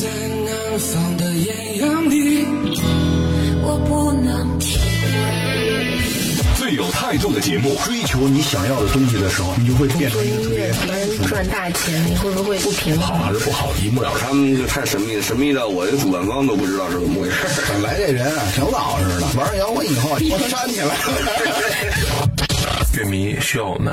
在南方的艳阳里，我不能体会。最有态度的节目，追求你想要的东西的时候，你就会变成一个特别能赚大钱，你会不会不平衡好？还是不好，一目了然。他们就太神秘了，神秘到我这主办方都不知道是怎么回事。本来这人啊，挺老实的，玩摇滚以后，我煽起来了。乐迷需要我们。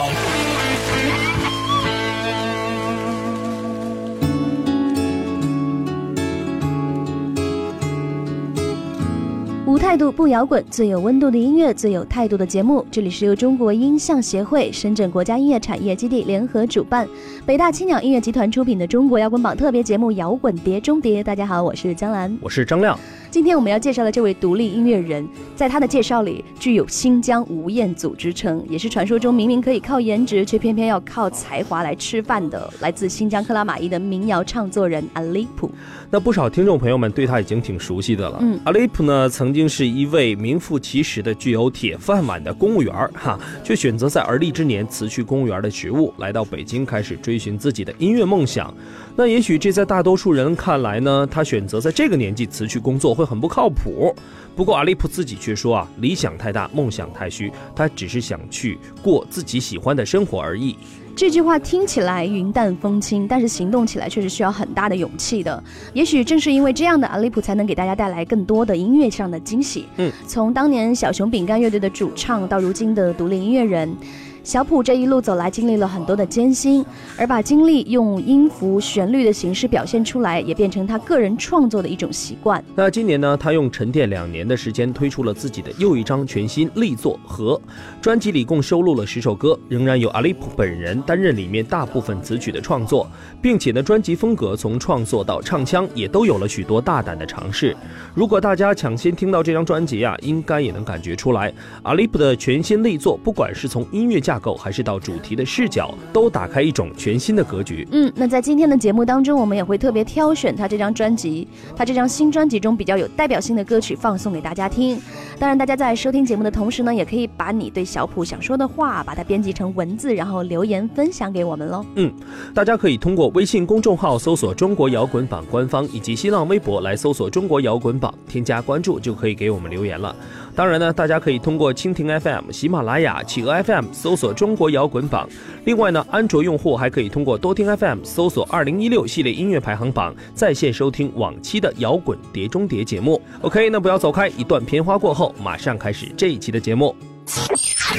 态度不摇滚，最有温度的音乐，最有态度的节目。这里是由中国音像协会、深圳国家音乐产业基地联合主办，北大青鸟音乐集团出品的中国摇滚榜特别节目《摇滚碟中谍》。大家好，我是江兰。我是张亮。今天我们要介绍的这位独立音乐人，在他的介绍里具有新疆吴彦祖之称，也是传说中明明可以靠颜值，却偏偏要靠才华来吃饭的，来自新疆克拉玛依的民谣唱作人阿利普。那不少听众朋友们对他已经挺熟悉的了。嗯阿利普呢，曾经是一位名副其实的具有铁饭碗的公务员儿哈，却选择在而立之年辞去公务员的职务，来到北京开始追寻自己的音乐梦想。那也许这在大多数人看来呢，他选择在这个年纪辞去工作会很不靠谱。不过阿利普自己却说啊，理想太大，梦想太虚，他只是想去过自己喜欢的生活而已。这句话听起来云淡风轻，但是行动起来却是需要很大的勇气的。也许正是因为这样的阿利普，才能给大家带来更多的音乐上的惊喜。嗯，从当年小熊饼干乐队的主唱，到如今的独立音乐人。小普这一路走来，经历了很多的艰辛，而把经历用音符、旋律的形式表现出来，也变成他个人创作的一种习惯。那今年呢，他用沉淀两年的时间推出了自己的又一张全新力作《和》，专辑里共收录了十首歌，仍然由阿利普本人担任里面大部分词曲的创作，并且呢，专辑风格从创作到唱腔也都有了许多大胆的尝试。如果大家抢先听到这张专辑啊，应该也能感觉出来，阿利普的全新力作，不管是从音乐架构还是到主题的视角，都打开一种全新的格局。嗯，那在今天的节目当中，我们也会特别挑选他这张专辑，他这张新专辑中比较有代表性的歌曲放送给大家听。当然，大家在收听节目的同时呢，也可以把你对小普想说的话，把它编辑成文字，然后留言分享给我们喽。嗯大家可以通过微信公众号搜索“中国摇滚榜”官方，以及新浪微博来搜索“中国摇滚榜”，添加关注就可以给我们留言了。当然呢，大家可以通过蜻蜓 FM、喜马拉雅、企鹅 FM 搜索“中国摇滚榜”。另外呢，安卓用户还可以通过多听 FM 搜索“二零一六系列音乐排行榜”，在线收听往期的摇滚碟中碟节目。OK，那不要走开，一段片花过后，马上开始这一期的节目。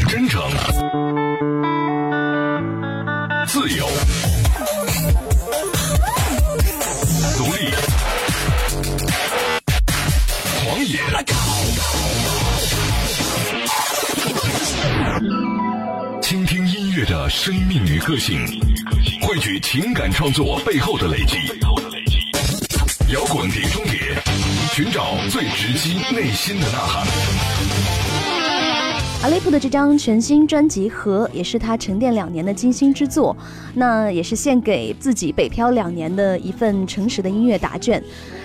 真诚、个性，汇聚情感创作背后的累积。摇滚碟中谍，寻找最直击内心的呐喊。阿雷普的这张全新专辑《和》也是他沉淀两年的精心之作，那也是献给自己北漂两年的一份诚实的音乐答卷。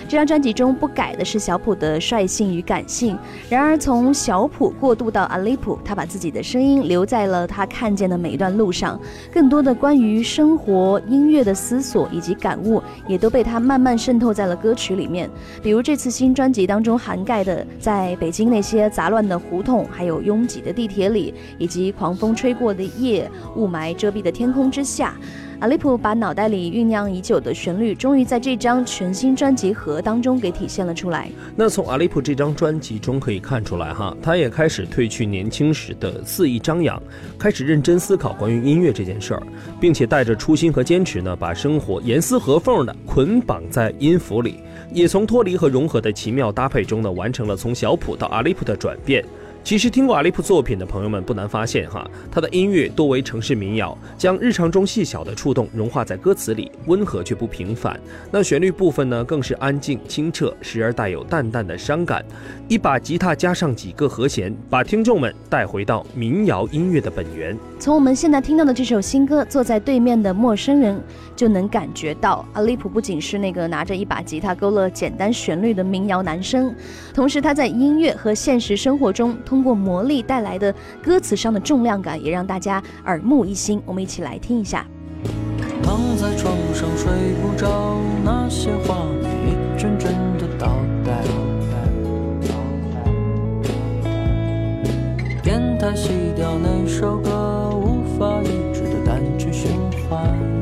这张专辑中不改的是小普的率性与感性，然而从小普过渡到阿利普，他把自己的声音留在了他看见的每一段路上，更多的关于生活、音乐的思索以及感悟，也都被他慢慢渗透在了歌曲里面。比如这次新专辑当中涵盖的，在北京那些杂乱的胡同，还有拥挤的地铁里，以及狂风吹过的夜、雾霾遮蔽的天空之下。阿利普把脑袋里酝酿已久的旋律，终于在这张全新专辑《盒》当中给体现了出来。那从阿利普这张专辑中可以看出来，哈，他也开始褪去年轻时的肆意张扬，开始认真思考关于音乐这件事儿，并且带着初心和坚持呢，把生活严丝合缝的捆绑在音符里，也从脱离和融合的奇妙搭配中呢，完成了从小普到阿利普的转变。其实听过阿利普作品的朋友们不难发现，哈，他的音乐多为城市民谣，将日常中细小的触动融化在歌词里，温和却不平凡。那旋律部分呢，更是安静清澈，时而带有淡淡的伤感。一把吉他加上几个和弦，把听众们带回到民谣音乐的本源。从我们现在听到的这首新歌《坐在对面的陌生人》，就能感觉到阿利普不仅是那个拿着一把吉他勾勒简单旋律的民谣男生，同时他在音乐和现实生活中通。通过魔力带来的歌词上的重量感，也让大家耳目一新。我们一起来听一下。躺在床上睡不着，那些画面一帧帧的倒带。电台熄掉那首歌，无法抑制的单曲循环。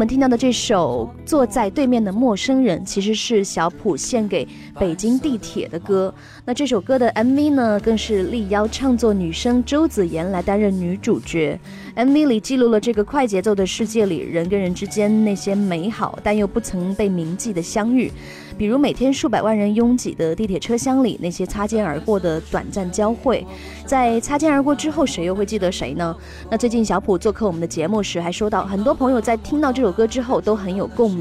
我们听到的这首《坐在对面的陌生人》，其实是小普献给北京地铁的歌。那这首歌的 MV 呢，更是力邀唱作女生周子妍来担任女主角。MV 里记录了这个快节奏的世界里人跟人之间那些美好但又不曾被铭记的相遇。比如每天数百万人拥挤的地铁车厢里，那些擦肩而过的短暂交汇，在擦肩而过之后，谁又会记得谁呢？那最近小普做客我们的节目时，还说到，很多朋友在听到这首歌之后都很有共鸣。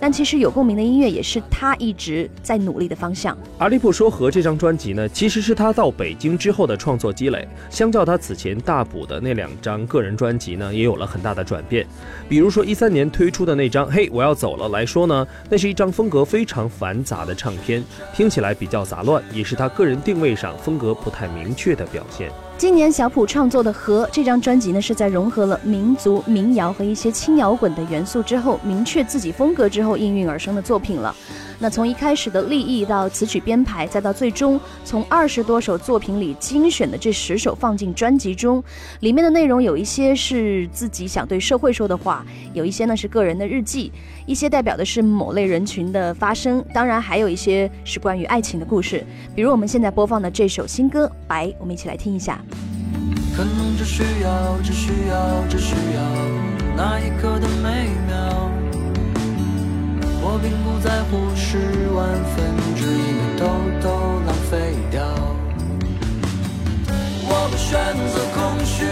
但其实有共鸣的音乐也是他一直在努力的方向。阿利普说和这张专辑呢，其实是他到北京之后的创作积累。相较他此前大补的那两张个人专辑呢，也有了很大的转变。比如说一三年推出的那张《嘿，我要走了》来说呢，那是一张风格非常繁杂的唱片，听起来比较杂乱，也是他个人定位上风格不太明确的表现。今年小普创作的《和》这张专辑呢，是在融合了民族民谣和一些轻摇滚的元素之后，明确自己风格之后应运而生的作品了。那从一开始的立意到词曲编排，再到最终从二十多首作品里精选的这十首放进专辑中，里面的内容有一些是自己想对社会说的话，有一些呢是个人的日记，一些代表的是某类人群的发声，当然还有一些是关于爱情的故事。比如我们现在播放的这首新歌《白》，我们一起来听一下。需要，只需要，只需要那一刻的美妙。我并不在乎十万分之一的偷偷浪费掉。我不选择空虚，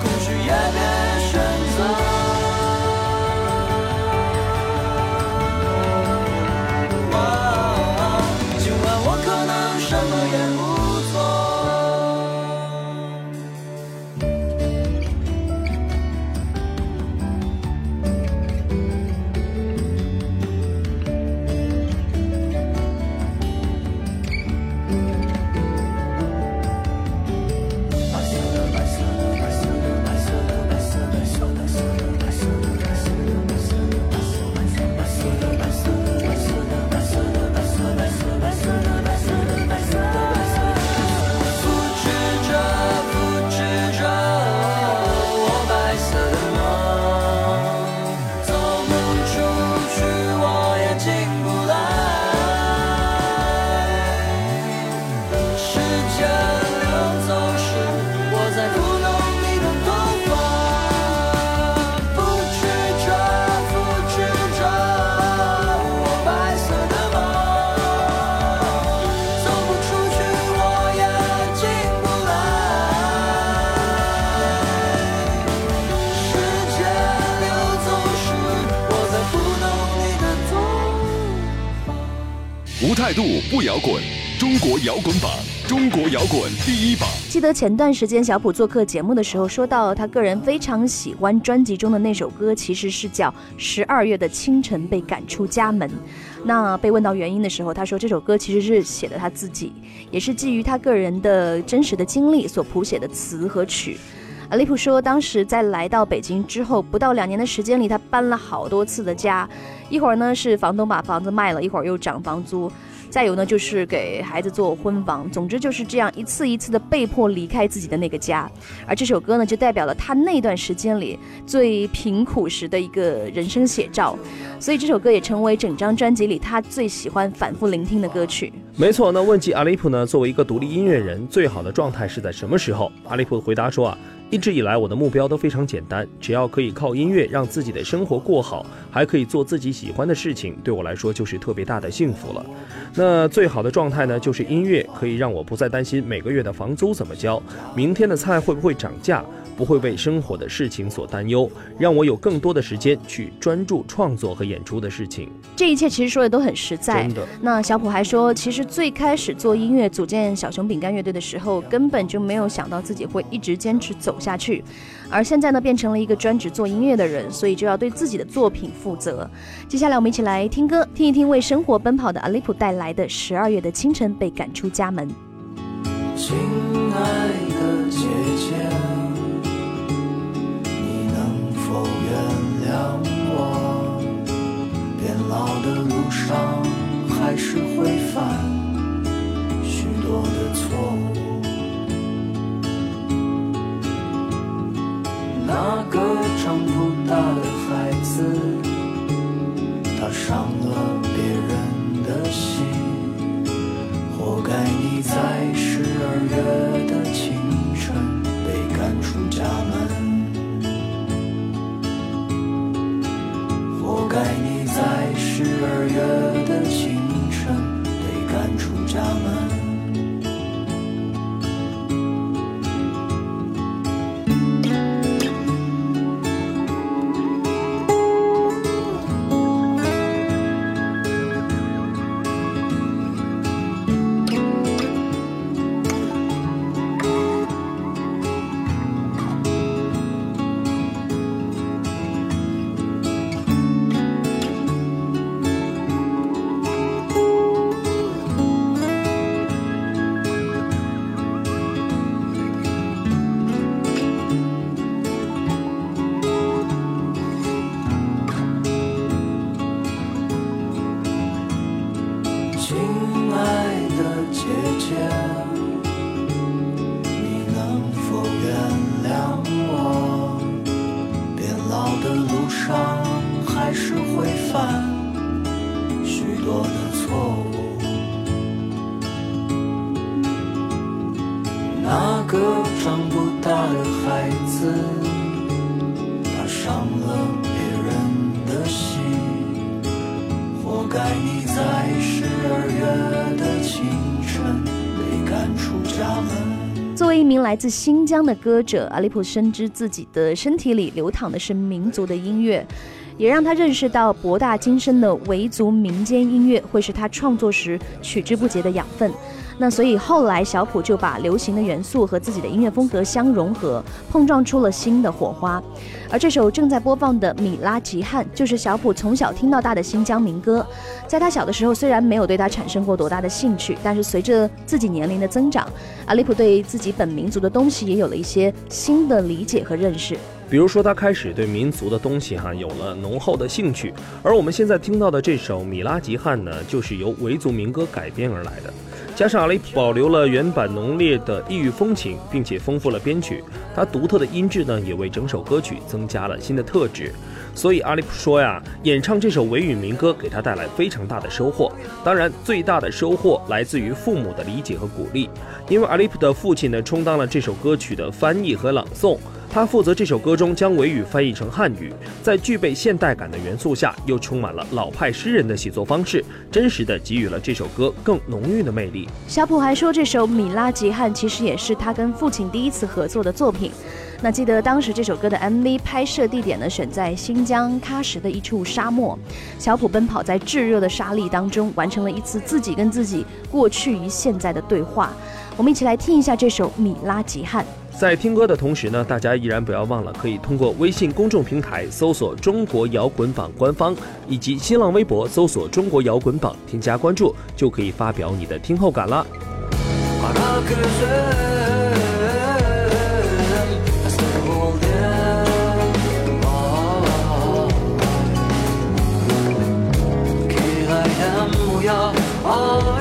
空虚也别态度不摇滚，中国摇滚榜，中国摇滚第一榜。记得前段时间小普做客节目的时候，说到他个人非常喜欢专辑中的那首歌，其实是叫《十二月的清晨被赶出家门》。那被问到原因的时候，他说这首歌其实是写的他自己，也是基于他个人的真实的经历所谱写的词和曲。阿利普说，当时在来到北京之后，不到两年的时间里，他搬了好多次的家，一会儿呢是房东把房子卖了，一会儿又涨房租。再有呢，就是给孩子做婚房，总之就是这样一次一次的被迫离开自己的那个家。而这首歌呢，就代表了他那段时间里最贫苦时的一个人生写照。所以这首歌也成为整张专辑里他最喜欢反复聆听的歌曲。没错，那问及阿利普呢，作为一个独立音乐人，最好的状态是在什么时候？阿利普回答说啊。一直以来，我的目标都非常简单，只要可以靠音乐让自己的生活过好，还可以做自己喜欢的事情，对我来说就是特别大的幸福了。那最好的状态呢，就是音乐可以让我不再担心每个月的房租怎么交，明天的菜会不会涨价。不会为生活的事情所担忧，让我有更多的时间去专注创作和演出的事情。这一切其实说的都很实在。真的。那小普还说，其实最开始做音乐、组建小熊饼干乐队的时候，根本就没有想到自己会一直坚持走下去。而现在呢，变成了一个专职做音乐的人，所以就要对自己的作品负责。接下来我们一起来听歌，听一听为生活奔跑的阿利普带来的《十二月的清晨被赶出家门》。亲爱路上还是会犯许多的错误。那个长不大的孩子，他伤了别人的心，活该你在十二月自新疆的歌者阿利普深知自己的身体里流淌的是民族的音乐，也让他认识到博大精深的维族民间音乐会是他创作时取之不竭的养分。那所以后来小普就把流行的元素和自己的音乐风格相融合，碰撞出了新的火花。而这首正在播放的《米拉吉汉》就是小普从小听到大的新疆民歌。在他小的时候，虽然没有对他产生过多大的兴趣，但是随着自己年龄的增长，阿利普对自己本民族的东西也有了一些新的理解和认识。比如说，他开始对民族的东西哈有了浓厚的兴趣。而我们现在听到的这首《米拉吉汉》呢，就是由维族民歌改编而来的。加上阿雷保留了原版浓烈的异域风情，并且丰富了编曲，他独特的音质呢，也为整首歌曲增加了新的特质。所以阿利普说呀，演唱这首维语民歌给他带来非常大的收获。当然，最大的收获来自于父母的理解和鼓励，因为阿利普的父亲呢，充当了这首歌曲的翻译和朗诵。他负责这首歌中将维语翻译成汉语，在具备现代感的元素下，又充满了老派诗人的写作方式，真实的给予了这首歌更浓郁的魅力。小普还说，这首《米拉吉汉》其实也是他跟父亲第一次合作的作品。那记得当时这首歌的 MV 拍摄地点呢，选在新疆喀什的一处沙漠，小普奔跑在炙热的沙砾当中，完成了一次自己跟自己过去与现在的对话。我们一起来听一下这首《米拉吉汉》。在听歌的同时呢，大家依然不要忘了，可以通过微信公众平台搜索“中国摇滚榜”官方，以及新浪微博搜索“中国摇滚榜”，添加关注，就可以发表你的听后感了。小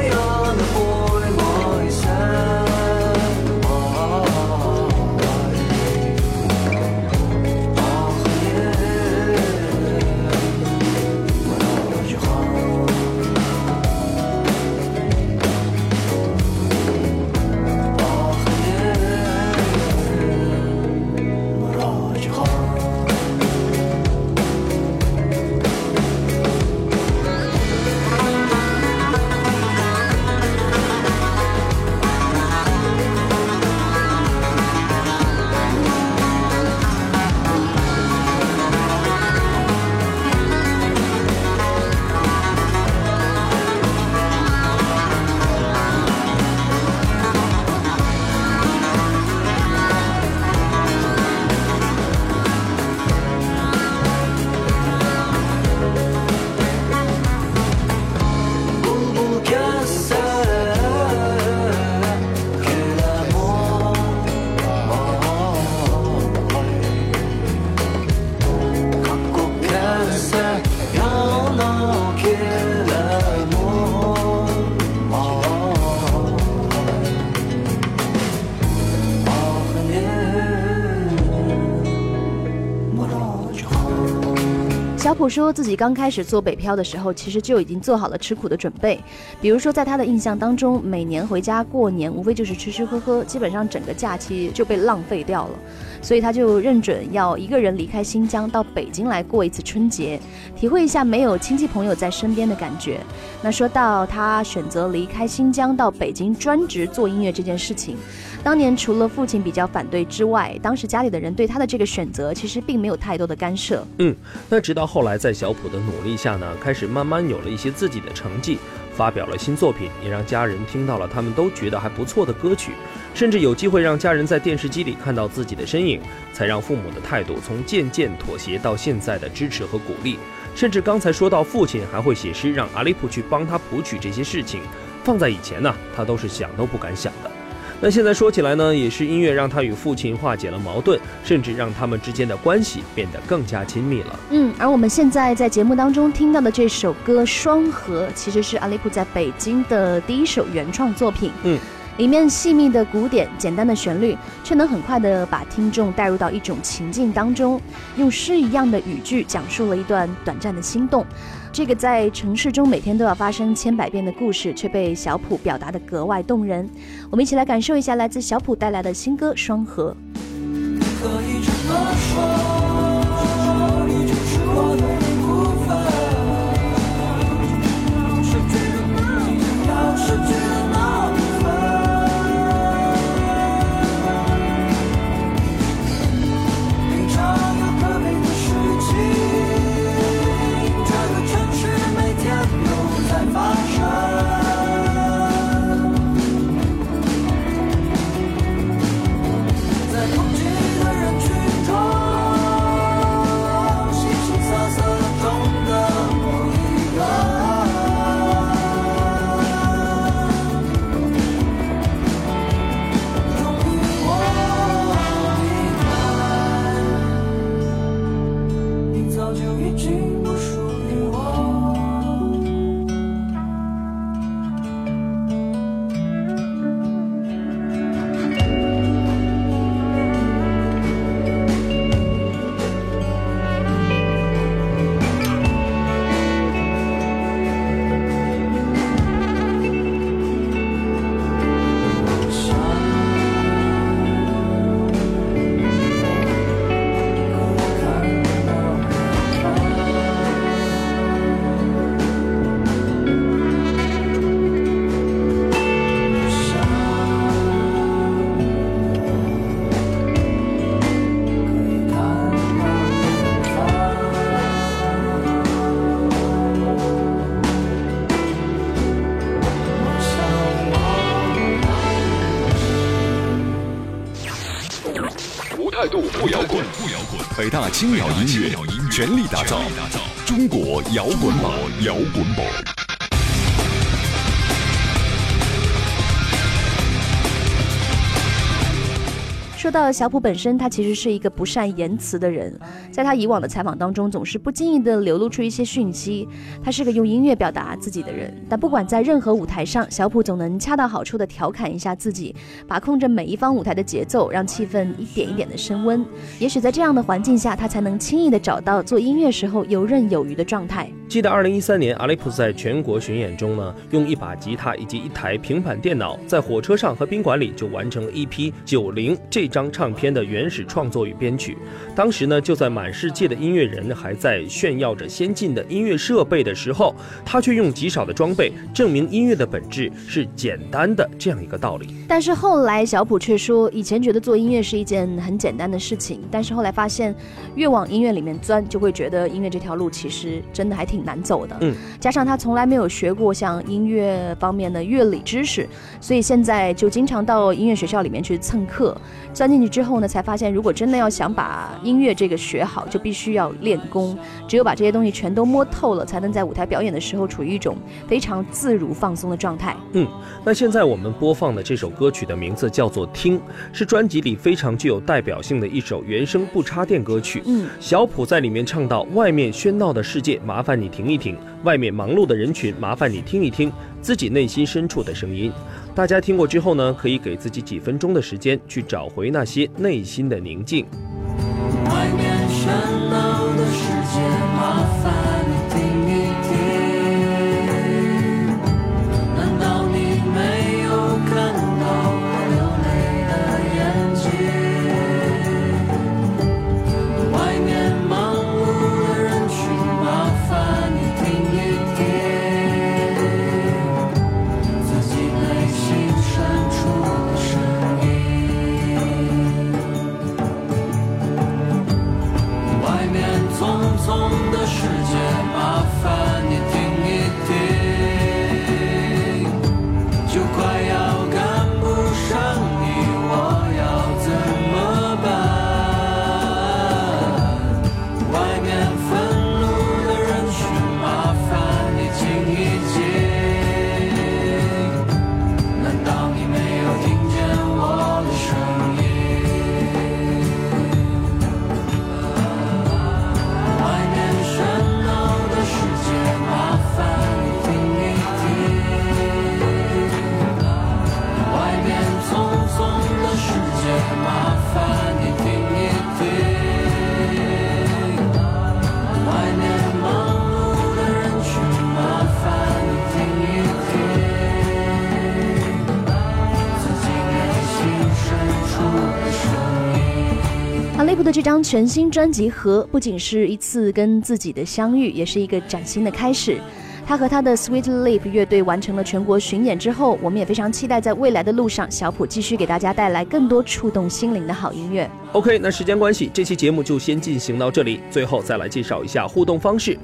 普说自己刚开始做北漂的时候，其实就已经做好了吃苦的准备。比如说，在他的印象当中，每年回家过年，无非就是吃吃喝喝，基本上整个假期就被浪费掉了。所以他就认准要一个人离开新疆，到北京来过一次春节，体会一下没有亲戚朋友在身边的感觉。那说到他选择离开新疆到北京专职做音乐这件事情。当年除了父亲比较反对之外，当时家里的人对他的这个选择其实并没有太多的干涉。嗯，那直到后来在小普的努力下呢，开始慢慢有了一些自己的成绩，发表了新作品，也让家人听到了他们都觉得还不错的歌曲，甚至有机会让家人在电视机里看到自己的身影，才让父母的态度从渐渐妥协到现在的支持和鼓励。甚至刚才说到父亲还会写诗让阿利普去帮他谱曲这些事情，放在以前呢，他都是想都不敢想的。那现在说起来呢，也是音乐让他与父亲化解了矛盾，甚至让他们之间的关系变得更加亲密了。嗯，而我们现在在节目当中听到的这首歌《双河》，其实是阿利普在北京的第一首原创作品。嗯，里面细密的鼓点、简单的旋律，却能很快的把听众带入到一种情境当中，用诗一样的语句讲述了一段短暂的心动。这个在城市中每天都要发生千百遍的故事，却被小普表达的格外动人。我们一起来感受一下来自小普带来的新歌《双河》。在。滚，不摇滚。北大青鸟音乐全力打造中国摇滚榜，摇滚榜。说到小普本身，他其实是一个不善言辞的人，在他以往的采访当中，总是不经意的流露出一些讯息。他是个用音乐表达自己的人，但不管在任何舞台上，小普总能恰到好处的调侃一下自己，把控着每一方舞台的节奏，让气氛一点一点的升温。也许在这样的环境下，他才能轻易的找到做音乐时候游刃有余的状态。记得二零一三年，阿利普在全国巡演中呢，用一把吉他以及一台平板电脑，在火车上和宾馆里就完成了一批九零这。张唱片的原始创作与编曲，当时呢，就在满世界的音乐人还在炫耀着先进的音乐设备的时候，他却用极少的装备证明音乐的本质是简单的这样一个道理。但是后来小普却说，以前觉得做音乐是一件很简单的事情，但是后来发现，越往音乐里面钻，就会觉得音乐这条路其实真的还挺难走的。嗯，加上他从来没有学过像音乐方面的乐理知识，所以现在就经常到音乐学校里面去蹭课。钻进去之后呢，才发现如果真的要想把音乐这个学好，就必须要练功。只有把这些东西全都摸透了，才能在舞台表演的时候处于一种非常自如放松的状态。嗯，那现在我们播放的这首歌曲的名字叫做《听》，是专辑里非常具有代表性的一首原声不插电歌曲。嗯，小普在里面唱到：“外面喧闹的世界，麻烦你停一停；外面忙碌的人群，麻烦你听一听自己内心深处的声音。”大家听过之后呢，可以给自己几分钟的时间，去找回那些内心的宁静。外面喧这张全新专辑《和》不仅是一次跟自己的相遇，也是一个崭新的开始。他和他的 Sweet Lip 乐队完成了全国巡演之后，我们也非常期待在未来的路上，小普继续给大家带来更多触动心灵的好音乐。OK，那时间关系，这期节目就先进行到这里。最后再来介绍一下互动方式，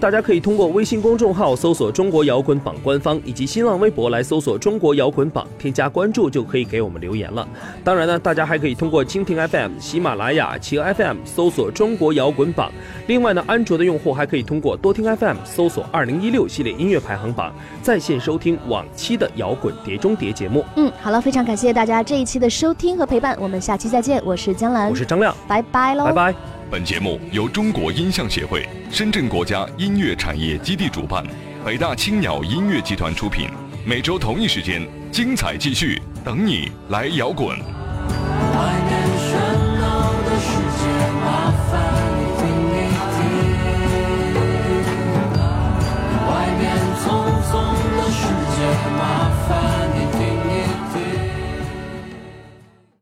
大家可以通过微信公众号搜索“中国摇滚榜”官方，以及新浪微博来搜索“中国摇滚榜”，添加关注就可以给我们留言了。当然呢，大家还可以通过蜻蜓 FM、喜马拉雅、企鹅 FM 搜索“中国摇滚榜”。另外呢，安卓的用户还可以通过多听 FM 搜索“二零一六系列音乐排行榜”，在线收听往期的摇滚碟中谍节目。嗯，好了，非常感谢大家这一期的收听和陪伴，我们下期再见。我是江。我是张亮，拜拜喽，拜拜。本节目由中国音像协会、深圳国家音乐产业基地主办，北大青鸟音乐集团出品。每周同一时间，精彩继续，等你来摇滚。